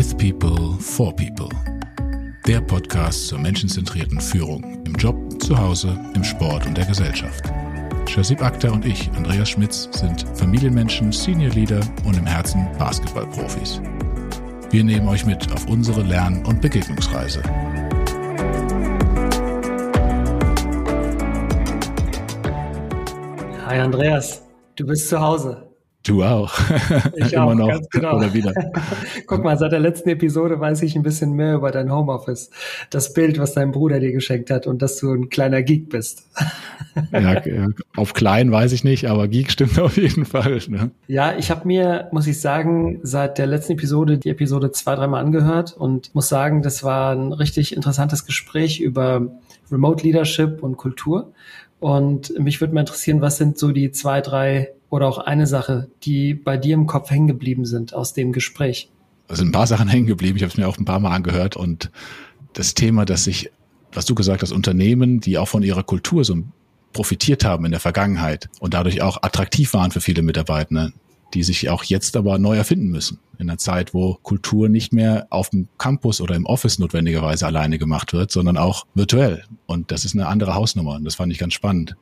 With People, for People. Der Podcast zur menschenzentrierten Führung im Job, zu Hause, im Sport und der Gesellschaft. Shazib Akhtar und ich, Andreas Schmitz, sind Familienmenschen, Senior Leader und im Herzen Basketballprofis. Wir nehmen euch mit auf unsere Lern- und Begegnungsreise. Hi Andreas, du bist zu Hause. Du auch. Ich Immer auch, noch. Ganz genau. Oder wieder. Guck mal, seit der letzten Episode weiß ich ein bisschen mehr über dein Homeoffice. Das Bild, was dein Bruder dir geschenkt hat und dass du ein kleiner Geek bist. Ja, auf klein weiß ich nicht, aber Geek stimmt auf jeden Fall. Ne? Ja, ich habe mir, muss ich sagen, seit der letzten Episode die Episode zwei, dreimal angehört und muss sagen, das war ein richtig interessantes Gespräch über Remote Leadership und Kultur. Und mich würde mal interessieren, was sind so die zwei, drei oder auch eine Sache, die bei dir im Kopf hängen geblieben sind aus dem Gespräch? Es sind ein paar Sachen hängen geblieben. Ich habe es mir auch ein paar Mal angehört und das Thema, dass sich, was du gesagt hast, Unternehmen, die auch von ihrer Kultur so profitiert haben in der Vergangenheit und dadurch auch attraktiv waren für viele Mitarbeiter, die sich auch jetzt aber neu erfinden müssen. In einer Zeit, wo Kultur nicht mehr auf dem Campus oder im Office notwendigerweise alleine gemacht wird, sondern auch virtuell. Und das ist eine andere Hausnummer. Und das fand ich ganz spannend.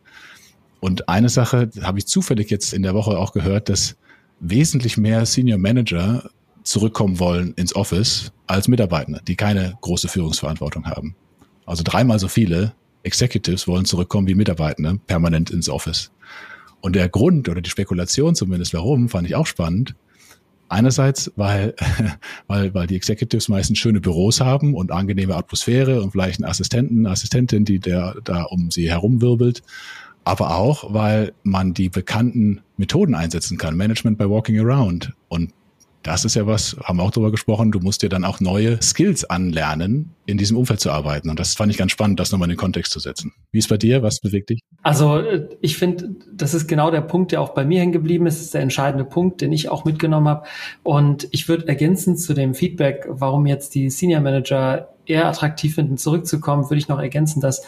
Und eine Sache habe ich zufällig jetzt in der Woche auch gehört, dass wesentlich mehr Senior Manager zurückkommen wollen ins Office als Mitarbeiter, die keine große Führungsverantwortung haben. Also dreimal so viele Executives wollen zurückkommen wie Mitarbeiter permanent ins Office. Und der Grund oder die Spekulation zumindest, warum, fand ich auch spannend. Einerseits, weil, weil, weil die Executives meistens schöne Büros haben und angenehme Atmosphäre und vielleicht einen Assistenten, Assistentin, die der da um sie herumwirbelt aber auch, weil man die bekannten Methoden einsetzen kann. Management by Walking Around. Und das ist ja was, haben wir auch darüber gesprochen, du musst dir dann auch neue Skills anlernen, in diesem Umfeld zu arbeiten. Und das fand ich ganz spannend, das nochmal in den Kontext zu setzen. Wie ist bei dir? Was bewegt dich? Also äh, ich finde, das ist genau der Punkt, der auch bei mir hängen geblieben ist. Das ist der entscheidende Punkt, den ich auch mitgenommen habe. Und ich würde ergänzen zu dem Feedback, warum jetzt die Senior Manager eher attraktiv finden, zurückzukommen, würde ich noch ergänzen, dass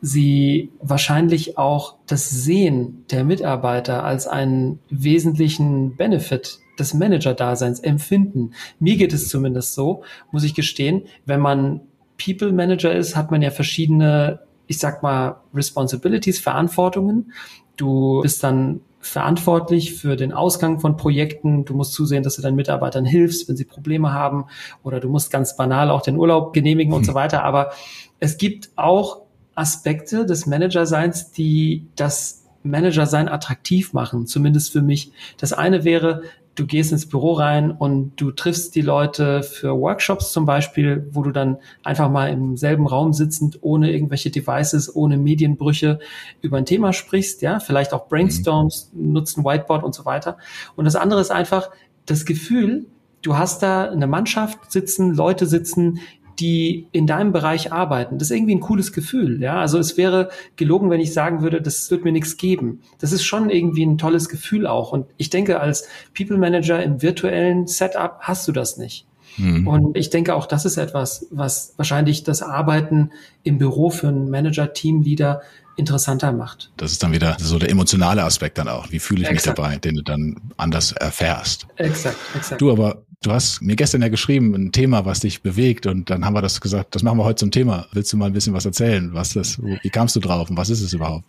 sie wahrscheinlich auch das Sehen der Mitarbeiter als einen wesentlichen Benefit des Manager-Daseins empfinden. Mir geht es zumindest so, muss ich gestehen. Wenn man People Manager ist, hat man ja verschiedene, ich sag mal, Responsibilities, Verantwortungen. Du bist dann verantwortlich für den Ausgang von Projekten. Du musst zusehen, dass du deinen Mitarbeitern hilfst, wenn sie Probleme haben. Oder du musst ganz banal auch den Urlaub genehmigen hm. und so weiter. Aber es gibt auch Aspekte des Managerseins, die das Managersein attraktiv machen, zumindest für mich. Das eine wäre, du gehst ins Büro rein und du triffst die Leute für Workshops zum Beispiel, wo du dann einfach mal im selben Raum sitzend, ohne irgendwelche Devices, ohne Medienbrüche über ein Thema sprichst, ja, vielleicht auch Brainstorms, mhm. nutzt Whiteboard und so weiter. Und das andere ist einfach das Gefühl, du hast da eine Mannschaft sitzen, Leute sitzen, die in deinem Bereich arbeiten. Das ist irgendwie ein cooles Gefühl. Ja, also es wäre gelogen, wenn ich sagen würde, das wird mir nichts geben. Das ist schon irgendwie ein tolles Gefühl auch. Und ich denke, als People Manager im virtuellen Setup hast du das nicht. Mhm. Und ich denke auch, das ist etwas, was wahrscheinlich das Arbeiten im Büro für einen Manager, Teamleader interessanter macht. Das ist dann wieder so der emotionale Aspekt dann auch. Wie fühle ich exakt. mich dabei, den du dann anders erfährst. Exakt, exakt. Du aber, du hast mir gestern ja geschrieben, ein Thema, was dich bewegt und dann haben wir das gesagt, das machen wir heute zum Thema. Willst du mal ein bisschen was erzählen? Was das, wie kamst du drauf und was ist es überhaupt?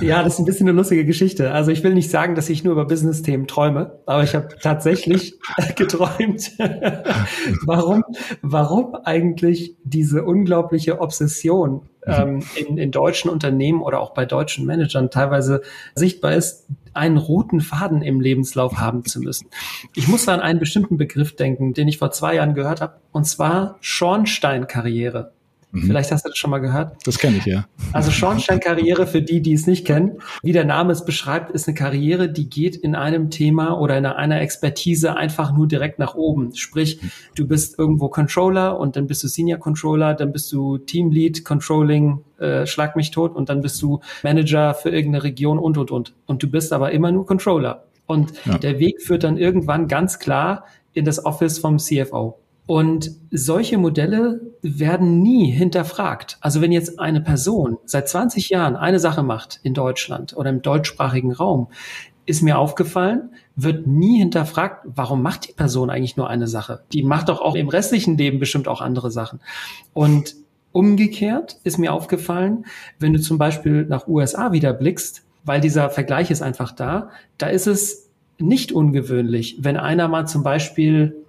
Ja, das ist ein bisschen eine lustige Geschichte. Also ich will nicht sagen, dass ich nur über Business-Themen träume, aber ich habe tatsächlich geträumt, warum, warum eigentlich diese unglaubliche Obsession ähm, in, in deutschen Unternehmen oder auch bei deutschen Managern teilweise sichtbar ist, einen roten Faden im Lebenslauf haben zu müssen. Ich muss an einen bestimmten Begriff denken, den ich vor zwei Jahren gehört habe, und zwar Schornsteinkarriere. Mhm. Vielleicht hast du das schon mal gehört. Das kenne ich, ja. Also Schornsteinkarriere, für die, die es nicht kennen, wie der Name es beschreibt, ist eine Karriere, die geht in einem Thema oder in einer Expertise einfach nur direkt nach oben. Sprich, du bist irgendwo Controller und dann bist du Senior Controller, dann bist du Teamlead, Controlling, äh, schlag mich tot und dann bist du Manager für irgendeine Region und, und, und. Und du bist aber immer nur Controller. Und ja. der Weg führt dann irgendwann ganz klar in das Office vom CFO. Und solche Modelle werden nie hinterfragt. Also wenn jetzt eine Person seit 20 Jahren eine Sache macht in Deutschland oder im deutschsprachigen Raum, ist mir aufgefallen, wird nie hinterfragt, warum macht die Person eigentlich nur eine Sache? Die macht doch auch im restlichen Leben bestimmt auch andere Sachen. Und umgekehrt ist mir aufgefallen, wenn du zum Beispiel nach USA wieder blickst, weil dieser Vergleich ist einfach da, da ist es nicht ungewöhnlich, wenn einer mal zum Beispiel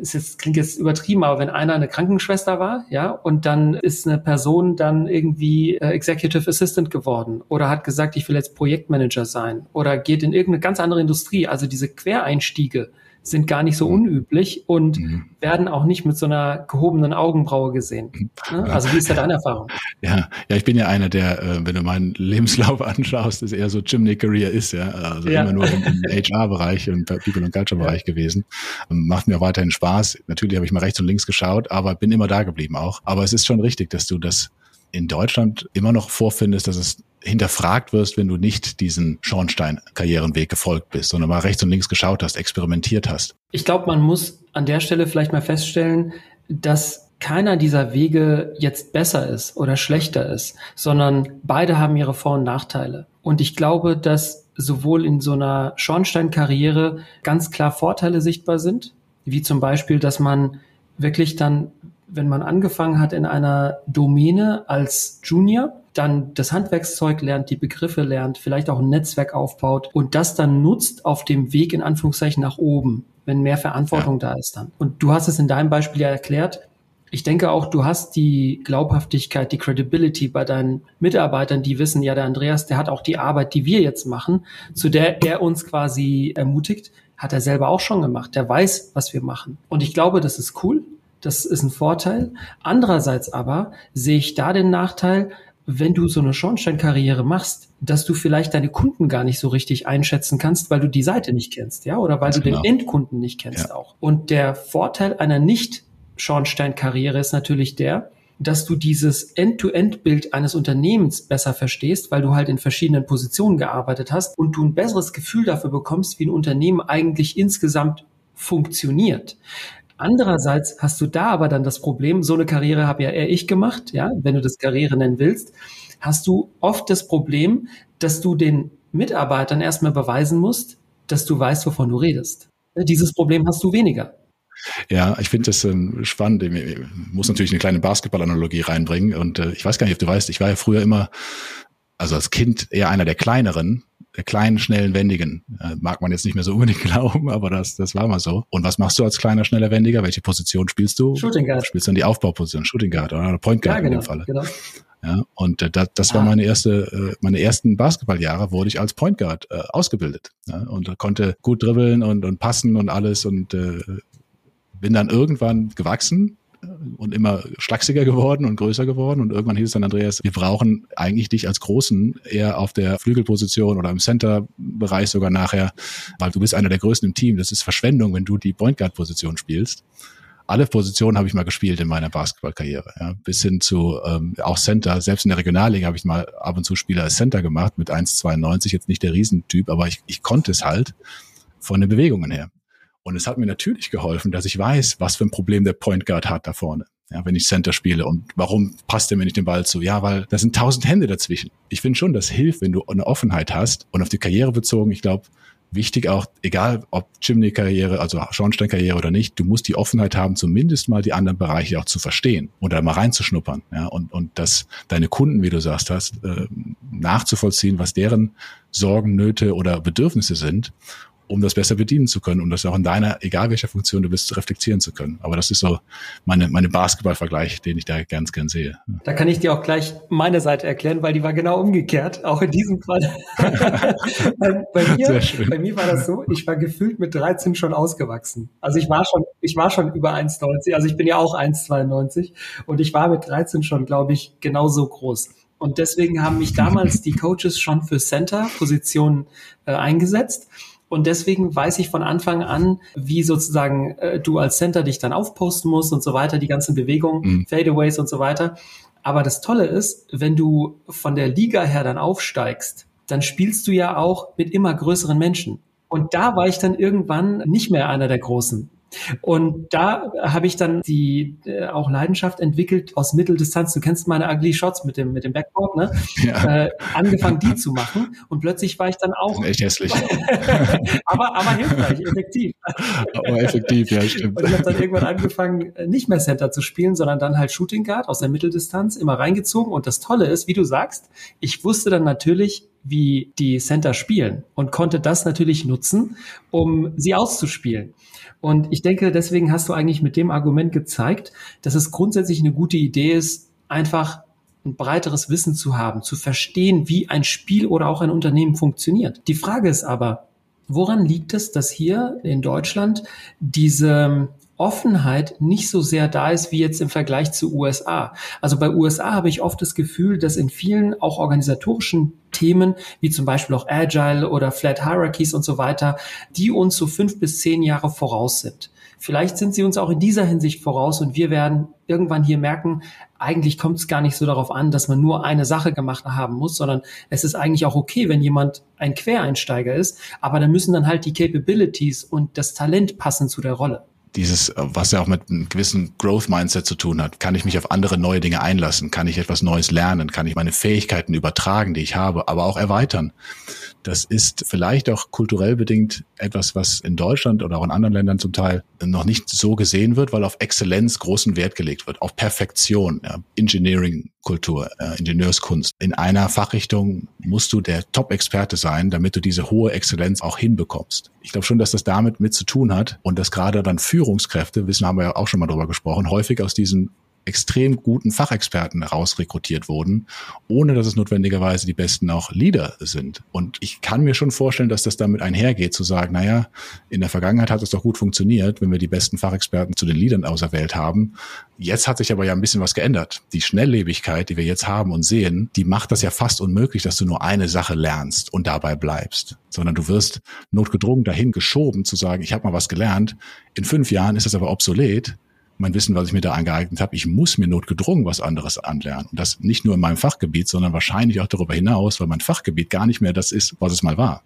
ist jetzt, klingt jetzt übertrieben, aber wenn einer eine Krankenschwester war, ja, und dann ist eine Person dann irgendwie äh, Executive Assistant geworden oder hat gesagt, ich will jetzt Projektmanager sein oder geht in irgendeine ganz andere Industrie, also diese Quereinstiege, sind gar nicht so mhm. unüblich und mhm. werden auch nicht mit so einer gehobenen Augenbraue gesehen. Mhm. Ne? Also wie ist da deine Erfahrung? Ja, ja, ich bin ja einer, der, äh, wenn du meinen Lebenslauf anschaust, ist eher so Chimney Career ist, ja. Also ja. immer nur im, im HR-Bereich, im People and Culture-Bereich ja. gewesen. Macht mir auch weiterhin Spaß. Natürlich habe ich mal rechts und links geschaut, aber bin immer da geblieben auch. Aber es ist schon richtig, dass du das in Deutschland immer noch vorfindest, dass es hinterfragt wirst, wenn du nicht diesen Schornstein-Karrierenweg gefolgt bist, sondern mal rechts und links geschaut hast, experimentiert hast. Ich glaube, man muss an der Stelle vielleicht mal feststellen, dass keiner dieser Wege jetzt besser ist oder schlechter ist, sondern beide haben ihre Vor- und Nachteile. Und ich glaube, dass sowohl in so einer Schornsteinkarriere ganz klar Vorteile sichtbar sind, wie zum Beispiel, dass man wirklich dann wenn man angefangen hat in einer Domäne als Junior, dann das Handwerkszeug lernt, die Begriffe lernt, vielleicht auch ein Netzwerk aufbaut und das dann nutzt auf dem Weg in Anführungszeichen nach oben, wenn mehr Verantwortung ja. da ist dann. Und du hast es in deinem Beispiel ja erklärt. Ich denke auch, du hast die Glaubhaftigkeit, die Credibility bei deinen Mitarbeitern, die wissen, ja, der Andreas, der hat auch die Arbeit, die wir jetzt machen, zu der er uns quasi ermutigt, hat er selber auch schon gemacht. Der weiß, was wir machen. Und ich glaube, das ist cool. Das ist ein Vorteil. Andererseits aber sehe ich da den Nachteil, wenn du so eine Schornsteinkarriere machst, dass du vielleicht deine Kunden gar nicht so richtig einschätzen kannst, weil du die Seite nicht kennst, ja, oder weil du genau. den Endkunden nicht kennst ja. auch. Und der Vorteil einer nicht Schornsteinkarriere ist natürlich der, dass du dieses End-to-End-Bild eines Unternehmens besser verstehst, weil du halt in verschiedenen Positionen gearbeitet hast und du ein besseres Gefühl dafür bekommst, wie ein Unternehmen eigentlich insgesamt funktioniert. Andererseits hast du da aber dann das Problem, so eine Karriere habe ja eher ich gemacht, ja, wenn du das Karriere nennen willst, hast du oft das Problem, dass du den Mitarbeitern erstmal beweisen musst, dass du weißt, wovon du redest. Dieses Problem hast du weniger. Ja, ich finde das ähm, spannend. Ich muss natürlich eine kleine Basketballanalogie reinbringen. Und äh, ich weiß gar nicht, ob du weißt, ich war ja früher immer, also als Kind eher einer der kleineren, der kleinen, schnellen, wendigen. Äh, mag man jetzt nicht mehr so unbedingt glauben, aber das, das war mal so. Und was machst du als kleiner, schneller, wendiger? Welche Position spielst du? Shooting Guard. Spielst du dann die Aufbauposition, Shooting Guard oder Point Guard ja, genau, in dem Falle. Genau. Ja, und äh, das, das ah. war meine erste, äh, meine ersten Basketballjahre wurde ich als Point Guard äh, ausgebildet ja, und konnte gut dribbeln und, und passen und alles und äh, bin dann irgendwann gewachsen und immer schlachsiger geworden und größer geworden. Und irgendwann hieß es dann, Andreas, wir brauchen eigentlich dich als Großen eher auf der Flügelposition oder im Center-Bereich sogar nachher, weil du bist einer der Größten im Team. Das ist Verschwendung, wenn du die Point Guard-Position spielst. Alle Positionen habe ich mal gespielt in meiner Basketballkarriere, ja, bis hin zu ähm, auch Center. Selbst in der Regionalliga habe ich mal ab und zu Spieler als Center gemacht mit 1,92. Jetzt nicht der Riesentyp, aber ich, ich konnte es halt von den Bewegungen her. Und es hat mir natürlich geholfen, dass ich weiß, was für ein Problem der Point Guard hat da vorne. Ja, wenn ich Center spiele und warum passt er mir nicht den Ball zu? Ja, weil da sind tausend Hände dazwischen. Ich finde schon, das hilft, wenn du eine Offenheit hast und auf die Karriere bezogen. Ich glaube, wichtig auch, egal ob Chimney-Karriere, also Schornstein-Karriere oder nicht, du musst die Offenheit haben, zumindest mal die anderen Bereiche auch zu verstehen oder mal reinzuschnuppern. Ja, und, und dass deine Kunden, wie du sagst hast, äh, nachzuvollziehen, was deren Sorgen, Nöte oder Bedürfnisse sind um das besser bedienen zu können, um das auch in deiner, egal welcher Funktion du bist, reflektieren zu können. Aber das ist so meine, meine Basketballvergleich, den ich da ganz gern sehe. Da kann ich dir auch gleich meine Seite erklären, weil die war genau umgekehrt, auch in diesem Fall. bei, bei, mir, bei mir war das so, ich war gefühlt mit 13 schon ausgewachsen. Also ich war schon, ich war schon über 1,90, also ich bin ja auch 1,92 und ich war mit 13 schon, glaube ich, genauso groß. Und deswegen haben mich damals die Coaches schon für Center-Positionen äh, eingesetzt. Und deswegen weiß ich von Anfang an, wie sozusagen äh, du als Center dich dann aufposten musst und so weiter, die ganzen Bewegungen, mhm. Fadeaways und so weiter. Aber das Tolle ist, wenn du von der Liga her dann aufsteigst, dann spielst du ja auch mit immer größeren Menschen. Und da war ich dann irgendwann nicht mehr einer der Großen. Und da habe ich dann die äh, auch Leidenschaft entwickelt aus Mitteldistanz. Du kennst meine Ugly Shots mit dem mit dem Backboard, ne? Ja. Äh, angefangen die zu machen und plötzlich war ich dann auch echt hässlich. aber aber hilfreich, effektiv. aber effektiv, ja stimmt. Und ich habe dann irgendwann angefangen nicht mehr Center zu spielen, sondern dann halt Shooting Guard aus der Mitteldistanz immer reingezogen. Und das Tolle ist, wie du sagst, ich wusste dann natürlich wie die Center spielen und konnte das natürlich nutzen, um sie auszuspielen. Und ich denke, deswegen hast du eigentlich mit dem Argument gezeigt, dass es grundsätzlich eine gute Idee ist, einfach ein breiteres Wissen zu haben, zu verstehen, wie ein Spiel oder auch ein Unternehmen funktioniert. Die Frage ist aber, woran liegt es, dass hier in Deutschland diese Offenheit nicht so sehr da ist wie jetzt im Vergleich zu USA. Also bei USA habe ich oft das Gefühl, dass in vielen auch organisatorischen Themen, wie zum Beispiel auch Agile oder Flat Hierarchies und so weiter, die uns so fünf bis zehn Jahre voraus sind. Vielleicht sind sie uns auch in dieser Hinsicht voraus und wir werden irgendwann hier merken, eigentlich kommt es gar nicht so darauf an, dass man nur eine Sache gemacht haben muss, sondern es ist eigentlich auch okay, wenn jemand ein Quereinsteiger ist, aber da müssen dann halt die Capabilities und das Talent passen zu der Rolle dieses, was ja auch mit einem gewissen Growth-Mindset zu tun hat. Kann ich mich auf andere neue Dinge einlassen? Kann ich etwas Neues lernen? Kann ich meine Fähigkeiten übertragen, die ich habe, aber auch erweitern? Das ist vielleicht auch kulturell bedingt etwas, was in Deutschland oder auch in anderen Ländern zum Teil noch nicht so gesehen wird, weil auf Exzellenz großen Wert gelegt wird, auf Perfektion, ja, Engineering-Kultur, äh, Ingenieurskunst. In einer Fachrichtung musst du der Top-Experte sein, damit du diese hohe Exzellenz auch hinbekommst. Ich glaube schon, dass das damit mit zu tun hat und dass gerade dann Führungskräfte, wissen haben wir ja auch schon mal drüber gesprochen, häufig aus diesen extrem guten Fachexperten herausrekrutiert wurden, ohne dass es notwendigerweise die besten auch Leader sind. Und ich kann mir schon vorstellen, dass das damit einhergeht, zu sagen, naja, in der Vergangenheit hat es doch gut funktioniert, wenn wir die besten Fachexperten zu den Leadern auserwählt haben. Jetzt hat sich aber ja ein bisschen was geändert. Die Schnelllebigkeit, die wir jetzt haben und sehen, die macht das ja fast unmöglich, dass du nur eine Sache lernst und dabei bleibst, sondern du wirst notgedrungen dahin geschoben zu sagen, ich habe mal was gelernt, in fünf Jahren ist es aber obsolet, mein Wissen, was ich mir da angeeignet habe, ich muss mir notgedrungen was anderes anlernen. Und das nicht nur in meinem Fachgebiet, sondern wahrscheinlich auch darüber hinaus, weil mein Fachgebiet gar nicht mehr das ist, was es mal war.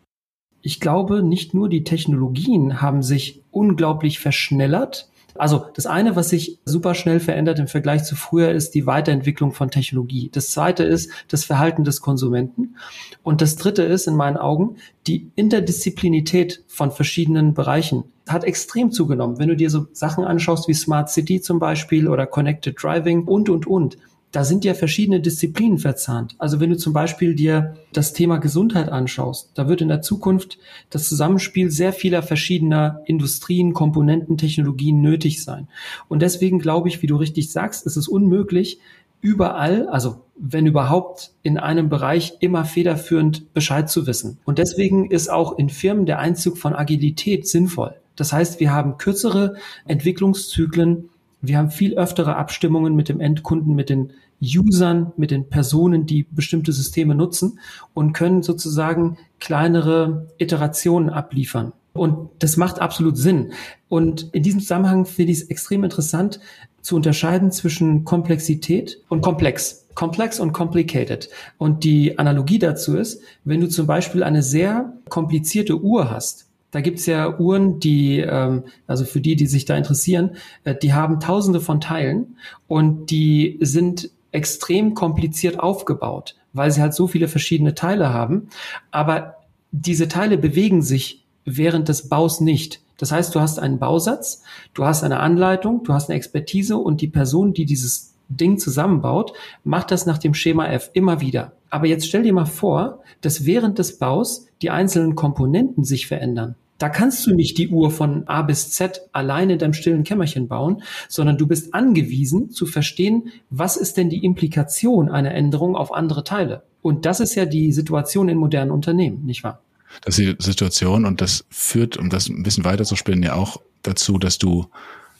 Ich glaube, nicht nur die Technologien haben sich unglaublich verschnellert, also das eine, was sich super schnell verändert im Vergleich zu früher, ist die Weiterentwicklung von Technologie. Das zweite ist das Verhalten des Konsumenten. Und das dritte ist in meinen Augen die Interdisziplinität von verschiedenen Bereichen hat extrem zugenommen. Wenn du dir so Sachen anschaust wie Smart City zum Beispiel oder Connected Driving und, und, und da sind ja verschiedene Disziplinen verzahnt. Also wenn du zum Beispiel dir das Thema Gesundheit anschaust, da wird in der Zukunft das Zusammenspiel sehr vieler verschiedener Industrien, Komponenten, Technologien nötig sein. Und deswegen glaube ich, wie du richtig sagst, ist es unmöglich, überall, also wenn überhaupt in einem Bereich immer federführend Bescheid zu wissen. Und deswegen ist auch in Firmen der Einzug von Agilität sinnvoll. Das heißt, wir haben kürzere Entwicklungszyklen, wir haben viel öftere Abstimmungen mit dem Endkunden, mit den Usern, mit den Personen, die bestimmte Systeme nutzen und können sozusagen kleinere Iterationen abliefern. Und das macht absolut Sinn. Und in diesem Zusammenhang finde ich es extrem interessant zu unterscheiden zwischen Komplexität und komplex. Komplex und complicated. Und die Analogie dazu ist, wenn du zum Beispiel eine sehr komplizierte Uhr hast, da gibt's ja Uhren, die, ähm, also für die, die sich da interessieren, äh, die haben tausende von Teilen und die sind extrem kompliziert aufgebaut, weil sie halt so viele verschiedene Teile haben. Aber diese Teile bewegen sich während des Baus nicht. Das heißt, du hast einen Bausatz, du hast eine Anleitung, du hast eine Expertise und die Person, die dieses Ding zusammenbaut, macht das nach dem Schema F immer wieder. Aber jetzt stell dir mal vor, dass während des Baus die einzelnen Komponenten sich verändern. Da kannst du nicht die Uhr von A bis Z alleine in deinem stillen Kämmerchen bauen, sondern du bist angewiesen zu verstehen, was ist denn die Implikation einer Änderung auf andere Teile. Und das ist ja die Situation in modernen Unternehmen, nicht wahr? Das ist die Situation und das führt, um das ein bisschen weiterzuspinnen, ja auch dazu, dass du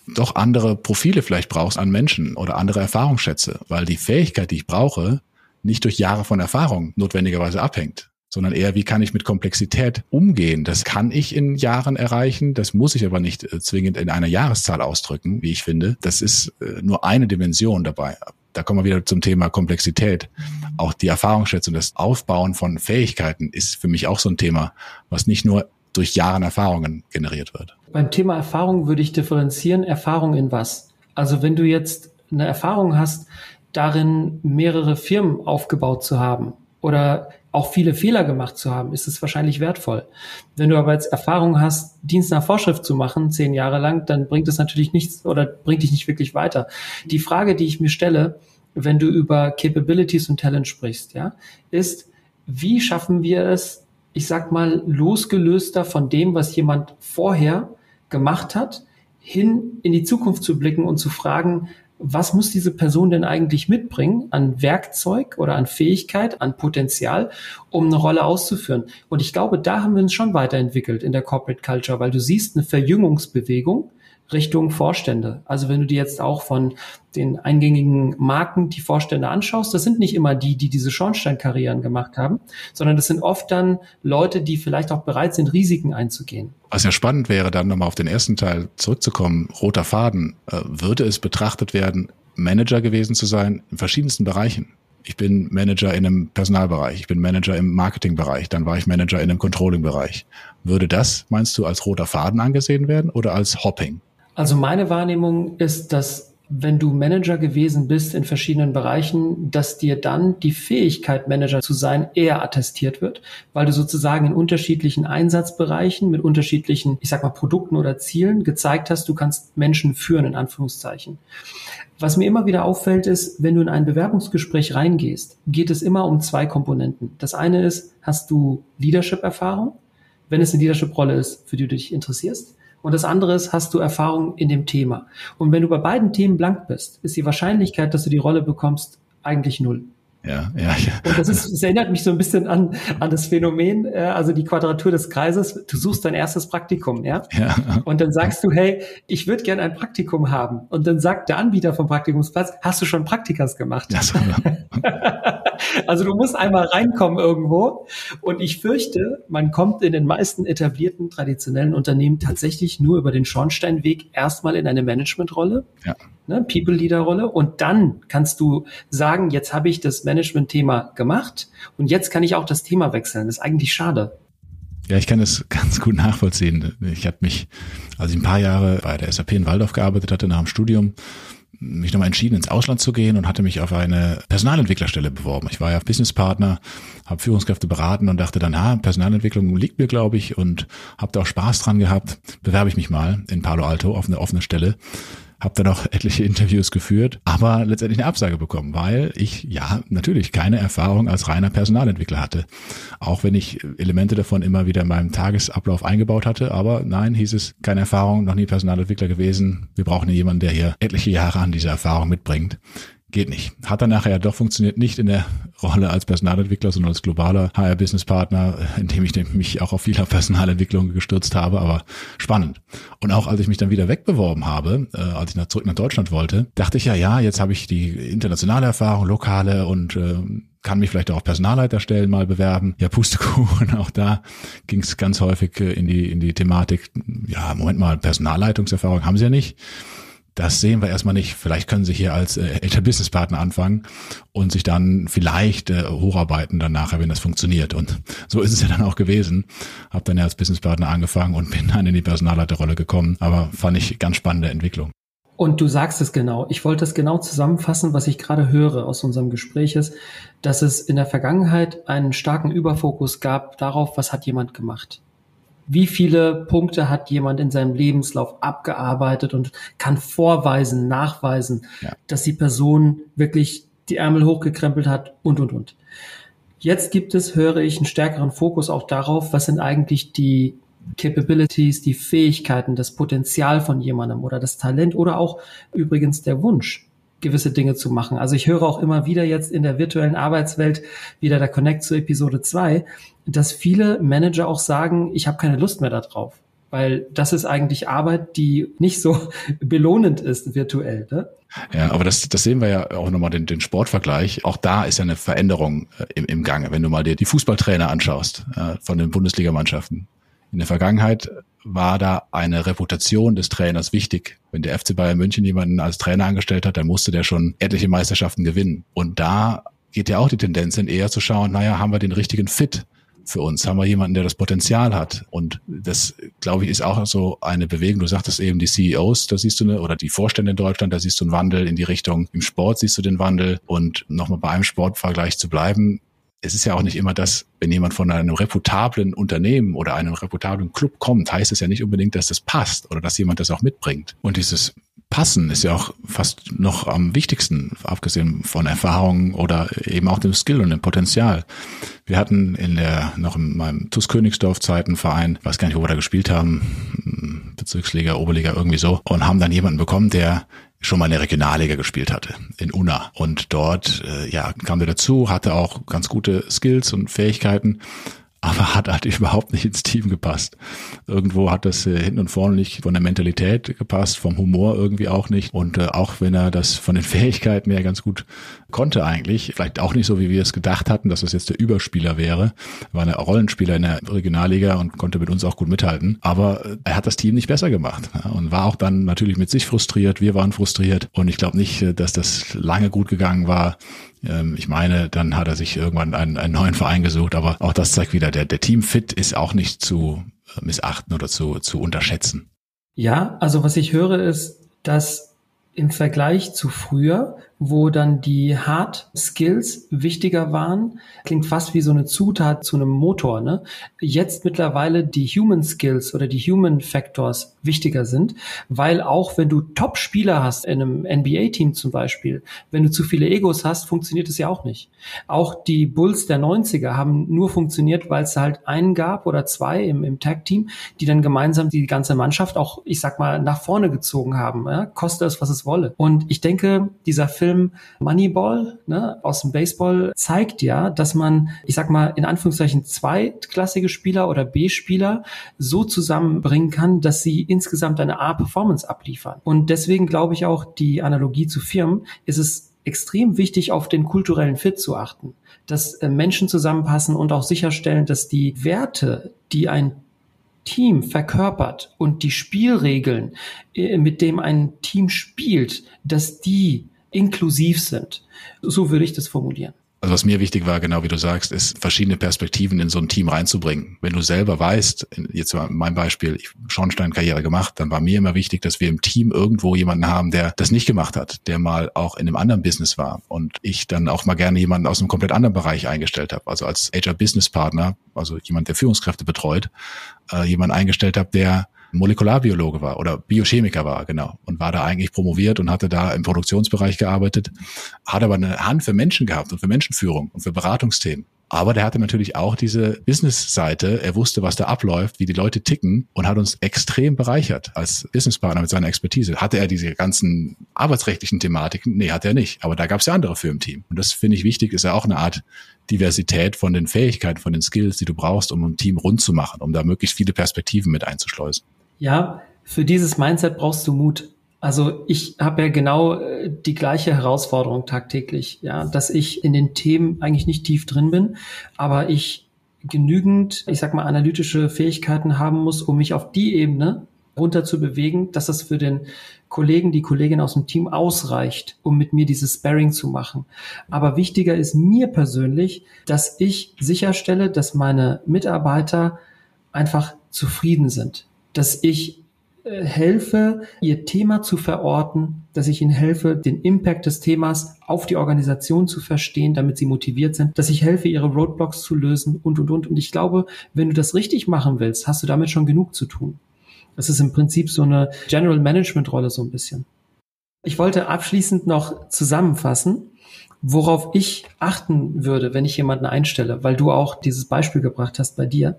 doch andere Profile vielleicht brauchst an Menschen oder andere Erfahrungsschätze, weil die Fähigkeit, die ich brauche, nicht durch Jahre von Erfahrung notwendigerweise abhängt sondern eher, wie kann ich mit Komplexität umgehen. Das kann ich in Jahren erreichen, das muss ich aber nicht äh, zwingend in einer Jahreszahl ausdrücken, wie ich finde. Das ist äh, nur eine Dimension dabei. Da kommen wir wieder zum Thema Komplexität. Auch die Erfahrungsschätzung, das Aufbauen von Fähigkeiten ist für mich auch so ein Thema, was nicht nur durch Jahre Erfahrungen generiert wird. Beim Thema Erfahrung würde ich differenzieren, Erfahrung in was? Also wenn du jetzt eine Erfahrung hast, darin mehrere Firmen aufgebaut zu haben oder auch viele Fehler gemacht zu haben, ist es wahrscheinlich wertvoll. Wenn du aber jetzt Erfahrung hast, Dienst nach Vorschrift zu machen, zehn Jahre lang, dann bringt es natürlich nichts oder bringt dich nicht wirklich weiter. Die Frage, die ich mir stelle, wenn du über Capabilities und Talent sprichst, ja, ist, wie schaffen wir es, ich sag mal, losgelöster von dem, was jemand vorher gemacht hat, hin in die Zukunft zu blicken und zu fragen, was muss diese Person denn eigentlich mitbringen an Werkzeug oder an Fähigkeit, an Potenzial, um eine Rolle auszuführen? Und ich glaube, da haben wir uns schon weiterentwickelt in der Corporate Culture, weil du siehst eine Verjüngungsbewegung Richtung Vorstände. Also wenn du dir jetzt auch von den eingängigen Marken die Vorstände anschaust, das sind nicht immer die, die diese Schornsteinkarrieren gemacht haben, sondern das sind oft dann Leute, die vielleicht auch bereit sind, Risiken einzugehen. Was ja spannend wäre, dann nochmal auf den ersten Teil zurückzukommen, roter Faden, äh, würde es betrachtet werden, Manager gewesen zu sein in verschiedensten Bereichen. Ich bin Manager in einem Personalbereich, ich bin Manager im Marketingbereich, dann war ich Manager in einem Controllingbereich. Würde das, meinst du, als roter Faden angesehen werden oder als Hopping? Also meine Wahrnehmung ist, dass wenn du Manager gewesen bist in verschiedenen Bereichen, dass dir dann die Fähigkeit, Manager zu sein, eher attestiert wird, weil du sozusagen in unterschiedlichen Einsatzbereichen mit unterschiedlichen, ich sag mal, Produkten oder Zielen gezeigt hast, du kannst Menschen führen, in Anführungszeichen. Was mir immer wieder auffällt, ist, wenn du in ein Bewerbungsgespräch reingehst, geht es immer um zwei Komponenten. Das eine ist, hast du Leadership-Erfahrung, wenn es eine Leadership-Rolle ist, für die du dich interessierst. Und das andere ist, hast du Erfahrung in dem Thema. Und wenn du bei beiden Themen blank bist, ist die Wahrscheinlichkeit, dass du die Rolle bekommst, eigentlich null. Ja, ja, ja. Und das ist, es erinnert mich so ein bisschen an, an das Phänomen, äh, also die Quadratur des Kreises. Du suchst dein erstes Praktikum, ja? ja. Und dann sagst du, hey, ich würde gerne ein Praktikum haben. Und dann sagt der Anbieter vom Praktikumsplatz, hast du schon Praktikas gemacht? Ja, so. also du musst einmal reinkommen irgendwo. Und ich fürchte, man kommt in den meisten etablierten, traditionellen Unternehmen tatsächlich nur über den Schornsteinweg erstmal in eine Managementrolle. Ja ne, People-Leader-Rolle. Und dann kannst du sagen, jetzt habe ich das Management-Thema gemacht und jetzt kann ich auch das Thema wechseln. Das ist eigentlich schade. Ja, ich kann das ganz gut nachvollziehen. Ich habe mich, als ich ein paar Jahre bei der SAP in Waldorf gearbeitet hatte nach dem Studium, mich nochmal entschieden, ins Ausland zu gehen und hatte mich auf eine Personalentwicklerstelle beworben. Ich war ja Businesspartner, habe Führungskräfte beraten und dachte dann, ah, Personalentwicklung liegt mir, glaube ich, und habe da auch Spaß dran gehabt. Bewerbe ich mich mal in Palo Alto auf eine offene Stelle habe dann auch etliche Interviews geführt, aber letztendlich eine Absage bekommen, weil ich ja natürlich keine Erfahrung als reiner Personalentwickler hatte. Auch wenn ich Elemente davon immer wieder in meinem Tagesablauf eingebaut hatte, aber nein, hieß es, keine Erfahrung, noch nie Personalentwickler gewesen. Wir brauchen jemanden, der hier etliche Jahre an dieser Erfahrung mitbringt geht nicht. Hat dann nachher ja doch funktioniert, nicht in der Rolle als Personalentwickler, sondern als globaler HR-Business-Partner, indem ich mich auch auf vieler Personalentwicklung gestürzt habe, aber spannend. Und auch als ich mich dann wieder wegbeworben habe, äh, als ich nach, zurück nach Deutschland wollte, dachte ich ja, ja, jetzt habe ich die internationale Erfahrung, lokale und äh, kann mich vielleicht auch auf Personalleiterstellen mal bewerben. Ja, Pustekuchen, auch da ging es ganz häufig äh, in die, in die Thematik, ja, Moment mal, Personalleitungserfahrung haben sie ja nicht. Das sehen wir erstmal nicht. Vielleicht können Sie hier als äh, älter Businesspartner anfangen und sich dann vielleicht äh, hocharbeiten dann nachher, wenn das funktioniert. Und so ist es ja dann auch gewesen. Hab dann ja als Businesspartner angefangen und bin dann in die Personalleiterrolle gekommen. Aber fand ich ganz spannende Entwicklung. Und du sagst es genau. Ich wollte es genau zusammenfassen, was ich gerade höre aus unserem Gespräch ist, dass es in der Vergangenheit einen starken Überfokus gab darauf, was hat jemand gemacht wie viele Punkte hat jemand in seinem Lebenslauf abgearbeitet und kann vorweisen, nachweisen, ja. dass die Person wirklich die Ärmel hochgekrempelt hat und, und, und. Jetzt gibt es, höre ich, einen stärkeren Fokus auch darauf, was sind eigentlich die Capabilities, die Fähigkeiten, das Potenzial von jemandem oder das Talent oder auch übrigens der Wunsch gewisse Dinge zu machen. Also ich höre auch immer wieder jetzt in der virtuellen Arbeitswelt, wieder der Connect zu Episode 2, dass viele Manager auch sagen, ich habe keine Lust mehr darauf. Weil das ist eigentlich Arbeit, die nicht so belohnend ist virtuell. Ne? Ja, aber das, das sehen wir ja auch nochmal den, den Sportvergleich. Auch da ist ja eine Veränderung äh, im, im Gange. Wenn du mal dir die Fußballtrainer anschaust äh, von den Bundesligamannschaften. In der Vergangenheit war da eine Reputation des Trainers wichtig. Wenn der FC Bayern München jemanden als Trainer angestellt hat, dann musste der schon etliche Meisterschaften gewinnen. Und da geht ja auch die Tendenz hin, eher zu schauen, naja, haben wir den richtigen Fit für uns? Haben wir jemanden, der das Potenzial hat? Und das, glaube ich, ist auch so eine Bewegung. Du sagtest eben die CEOs, da siehst du eine, oder die Vorstände in Deutschland, da siehst du einen Wandel in die Richtung. Im Sport siehst du den Wandel. Und nochmal bei einem Sportvergleich zu bleiben, es ist ja auch nicht immer das, wenn jemand von einem reputablen Unternehmen oder einem reputablen Club kommt, heißt es ja nicht unbedingt, dass das passt oder dass jemand das auch mitbringt. Und dieses Passen ist ja auch fast noch am wichtigsten, abgesehen von Erfahrung oder eben auch dem Skill und dem Potenzial. Wir hatten in der, noch in meinem TuS Königsdorf Zeiten Verein, weiß gar nicht, wo wir da gespielt haben, Bezirksliga, Oberliga, irgendwie so, und haben dann jemanden bekommen, der schon mal in der Regionalliga gespielt hatte, in Unna. Und dort, äh, ja, kam er dazu, hatte auch ganz gute Skills und Fähigkeiten, aber hat halt überhaupt nicht ins Team gepasst. Irgendwo hat das äh, hinten und vorne nicht von der Mentalität gepasst, vom Humor irgendwie auch nicht. Und äh, auch wenn er das von den Fähigkeiten her ganz gut konnte eigentlich, vielleicht auch nicht so, wie wir es gedacht hatten, dass das jetzt der Überspieler wäre, war ein Rollenspieler in der Regionalliga und konnte mit uns auch gut mithalten. Aber äh, er hat das Team nicht besser gemacht ja, und war auch dann natürlich mit sich frustriert. Wir waren frustriert und ich glaube nicht, äh, dass das lange gut gegangen war. Ähm, ich meine, dann hat er sich irgendwann einen, einen neuen Verein gesucht, aber auch das zeigt wieder, der, der Teamfit ist auch nicht zu äh, missachten oder zu, zu unterschätzen. Ja, also was ich höre ist, dass im Vergleich zu früher wo dann die Hard Skills wichtiger waren. Klingt fast wie so eine Zutat zu einem Motor. Ne? Jetzt mittlerweile die Human Skills oder die Human Factors wichtiger sind, weil auch wenn du Top-Spieler hast in einem NBA-Team zum Beispiel, wenn du zu viele Egos hast, funktioniert es ja auch nicht. Auch die Bulls der 90er haben nur funktioniert, weil es halt einen gab oder zwei im, im Tag-Team, die dann gemeinsam die ganze Mannschaft auch, ich sag mal, nach vorne gezogen haben. Ja? Koste es, was es wolle. Und ich denke, dieser Film Film Moneyball ne, aus dem Baseball zeigt ja, dass man, ich sag mal, in Anführungszeichen zweitklassige Spieler oder B-Spieler so zusammenbringen kann, dass sie insgesamt eine A-Performance abliefern. Und deswegen glaube ich auch, die Analogie zu Firmen ist es extrem wichtig, auf den kulturellen Fit zu achten, dass äh, Menschen zusammenpassen und auch sicherstellen, dass die Werte, die ein Team verkörpert und die Spielregeln, äh, mit dem ein Team spielt, dass die inklusiv sind. So würde ich das formulieren. Also was mir wichtig war, genau wie du sagst, ist verschiedene Perspektiven in so ein Team reinzubringen. Wenn du selber weißt, jetzt war mein Beispiel, ich Schornsteinkarriere gemacht, dann war mir immer wichtig, dass wir im Team irgendwo jemanden haben, der das nicht gemacht hat, der mal auch in einem anderen Business war und ich dann auch mal gerne jemanden aus einem komplett anderen Bereich eingestellt habe. Also als HR Business Partner, also jemand, der Führungskräfte betreut, äh, jemanden eingestellt habe, der Molekularbiologe war oder Biochemiker war, genau. Und war da eigentlich promoviert und hatte da im Produktionsbereich gearbeitet, hat aber eine Hand für Menschen gehabt und für Menschenführung und für Beratungsthemen. Aber der hatte natürlich auch diese Business-Seite. Er wusste, was da abläuft, wie die Leute ticken und hat uns extrem bereichert als Businesspartner mit seiner Expertise. Hatte er diese ganzen arbeitsrechtlichen Thematiken? Nee, hat er nicht. Aber da gab es ja andere für im Team. Und das finde ich wichtig, ist ja auch eine Art Diversität von den Fähigkeiten, von den Skills, die du brauchst, um ein Team rund zu machen, um da möglichst viele Perspektiven mit einzuschleusen. Ja, für dieses Mindset brauchst du Mut. Also ich habe ja genau äh, die gleiche Herausforderung tagtäglich, ja, dass ich in den Themen eigentlich nicht tief drin bin, aber ich genügend, ich sag mal, analytische Fähigkeiten haben muss, um mich auf die Ebene runter zu bewegen, dass das für den Kollegen, die Kollegin aus dem Team ausreicht, um mit mir dieses Sparring zu machen. Aber wichtiger ist mir persönlich, dass ich sicherstelle, dass meine Mitarbeiter einfach zufrieden sind dass ich äh, helfe, ihr Thema zu verorten, dass ich ihnen helfe, den Impact des Themas auf die Organisation zu verstehen, damit sie motiviert sind, dass ich helfe, ihre Roadblocks zu lösen und, und, und. Und ich glaube, wenn du das richtig machen willst, hast du damit schon genug zu tun. Das ist im Prinzip so eine General Management Rolle so ein bisschen. Ich wollte abschließend noch zusammenfassen, worauf ich achten würde, wenn ich jemanden einstelle, weil du auch dieses Beispiel gebracht hast bei dir.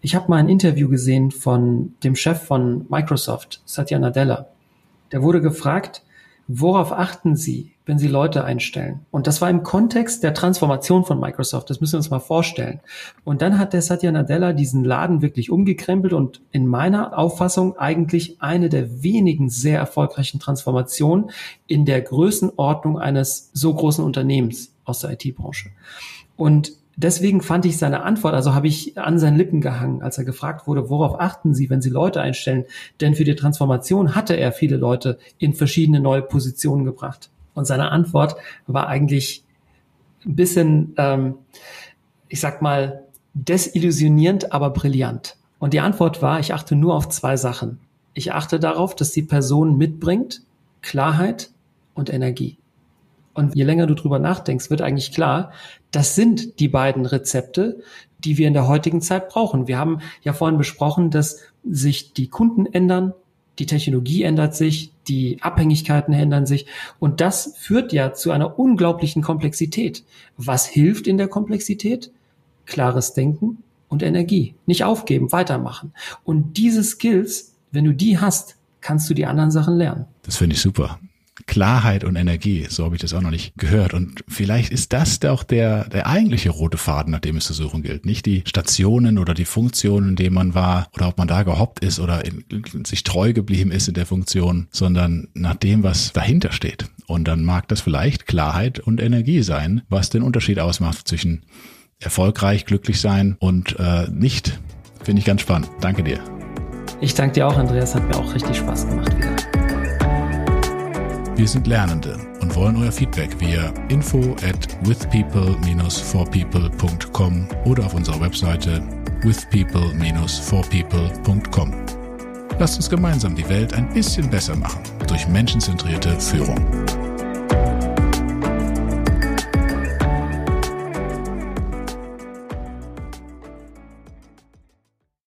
Ich habe mal ein Interview gesehen von dem Chef von Microsoft, Satya Nadella. Der wurde gefragt, worauf achten Sie, wenn Sie Leute einstellen? Und das war im Kontext der Transformation von Microsoft. Das müssen wir uns mal vorstellen. Und dann hat der Satya Nadella diesen Laden wirklich umgekrempelt und in meiner Auffassung eigentlich eine der wenigen sehr erfolgreichen Transformationen in der Größenordnung eines so großen Unternehmens aus der IT-Branche. Und deswegen fand ich seine Antwort, also habe ich an seinen Lippen gehangen, als er gefragt wurde, worauf achten Sie, wenn Sie Leute einstellen? Denn für die Transformation hatte er viele Leute in verschiedene neue Positionen gebracht. Und seine Antwort war eigentlich ein bisschen, ähm, ich sag mal, desillusionierend, aber brillant. Und die Antwort war, ich achte nur auf zwei Sachen. Ich achte darauf, dass die Person mitbringt Klarheit und Energie. Und je länger du drüber nachdenkst, wird eigentlich klar, das sind die beiden Rezepte, die wir in der heutigen Zeit brauchen. Wir haben ja vorhin besprochen, dass sich die Kunden ändern, die Technologie ändert sich, die Abhängigkeiten ändern sich und das führt ja zu einer unglaublichen Komplexität. Was hilft in der Komplexität? Klares Denken und Energie. Nicht aufgeben, weitermachen. Und diese Skills, wenn du die hast, kannst du die anderen Sachen lernen. Das finde ich super. Klarheit und Energie, so habe ich das auch noch nicht gehört. Und vielleicht ist das auch der, der eigentliche rote Faden, nach dem es zu suchen gilt. Nicht die Stationen oder die Funktionen, in denen man war oder ob man da gehoppt ist oder in, sich treu geblieben ist in der Funktion, sondern nach dem, was dahinter steht. Und dann mag das vielleicht Klarheit und Energie sein, was den Unterschied ausmacht zwischen erfolgreich, glücklich sein und äh, nicht. Finde ich ganz spannend. Danke dir. Ich danke dir auch, Andreas. Hat mir auch richtig Spaß gemacht wieder. Wir sind Lernende und wollen euer Feedback via info at withpeople-forpeople.com oder auf unserer Webseite withpeople-forpeople.com. Lasst uns gemeinsam die Welt ein bisschen besser machen durch menschenzentrierte Führung.